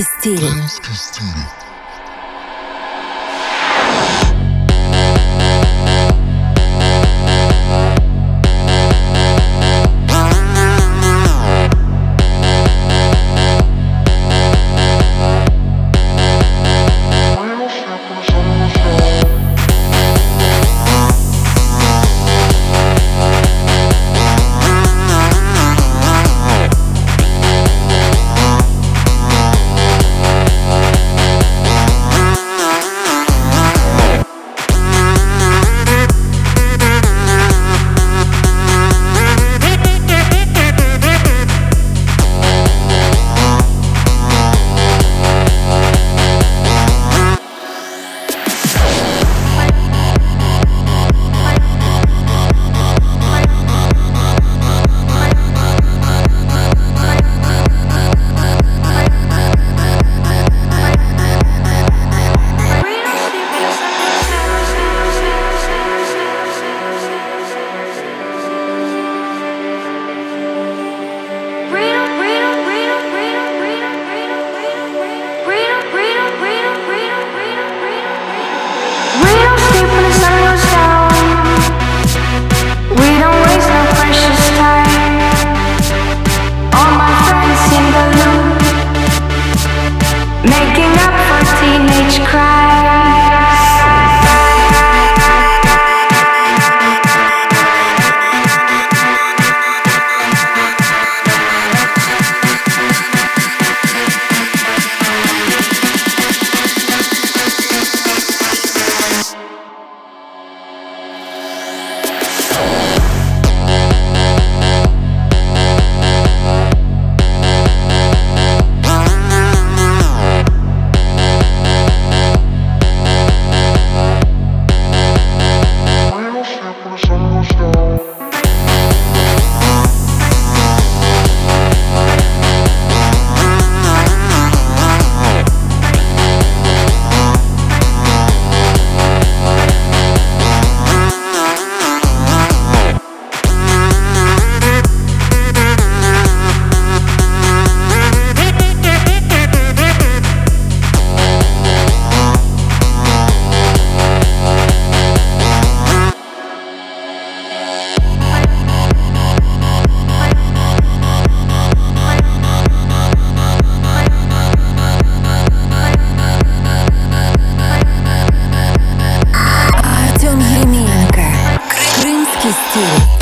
Castilho. Carlos making up cool.